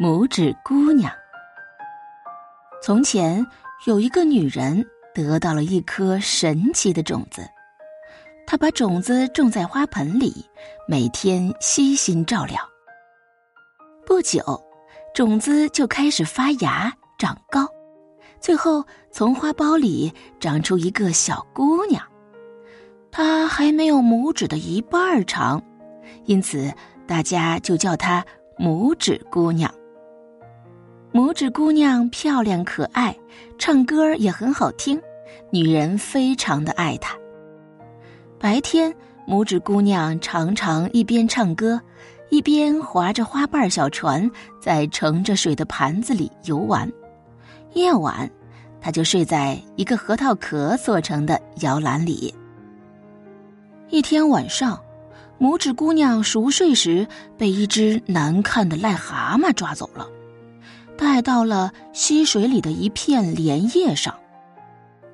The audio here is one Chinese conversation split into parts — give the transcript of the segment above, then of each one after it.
拇指姑娘。从前有一个女人得到了一颗神奇的种子，她把种子种在花盆里，每天悉心照料。不久，种子就开始发芽、长高，最后从花苞里长出一个小姑娘。她还没有拇指的一半长，因此大家就叫她拇指姑娘。拇指姑娘漂亮可爱，唱歌也很好听，女人非常的爱她。白天，拇指姑娘常常一边唱歌，一边划着花瓣小船，在盛着水的盘子里游玩。夜晚，她就睡在一个核桃壳做成的摇篮里。一天晚上，拇指姑娘熟睡时，被一只难看的癞蛤蟆抓走了。带到了溪水里的一片莲叶上，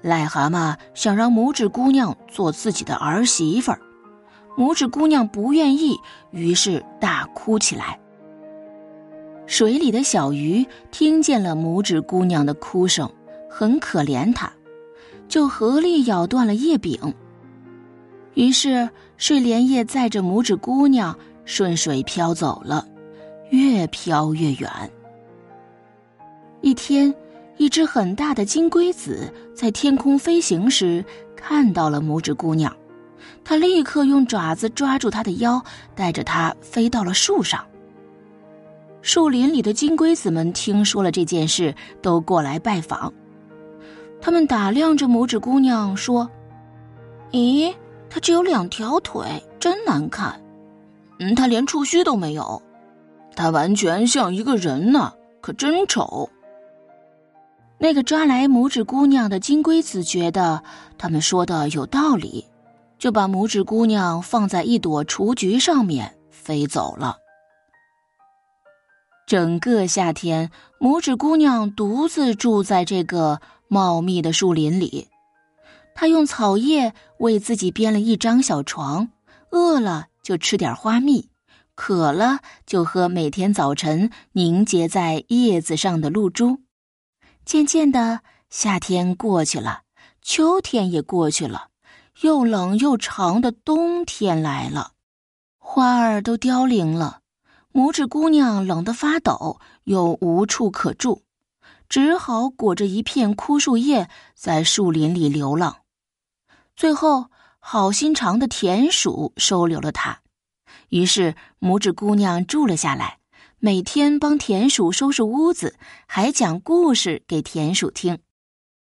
癞蛤蟆想让拇指姑娘做自己的儿媳妇儿，拇指姑娘不愿意，于是大哭起来。水里的小鱼听见了拇指姑娘的哭声，很可怜她，就合力咬断了叶柄。于是睡莲叶载着拇指姑娘顺水飘走了，越飘越远。一天，一只很大的金龟子在天空飞行时看到了拇指姑娘，它立刻用爪子抓住她的腰，带着她飞到了树上。树林里的金龟子们听说了这件事，都过来拜访。他们打量着拇指姑娘，说：“咦，她只有两条腿，真难看。嗯，她连触须都没有，她完全像一个人呢，可真丑。”那个抓来拇指姑娘的金龟子觉得他们说的有道理，就把拇指姑娘放在一朵雏菊上面飞走了。整个夏天，拇指姑娘独自住在这个茂密的树林里。她用草叶为自己编了一张小床，饿了就吃点花蜜，渴了就喝每天早晨凝结在叶子上的露珠。渐渐的，夏天过去了，秋天也过去了，又冷又长的冬天来了，花儿都凋零了，拇指姑娘冷得发抖，又无处可住，只好裹着一片枯树叶在树林里流浪。最后，好心肠的田鼠收留了她，于是拇指姑娘住了下来。每天帮田鼠收拾屋子，还讲故事给田鼠听。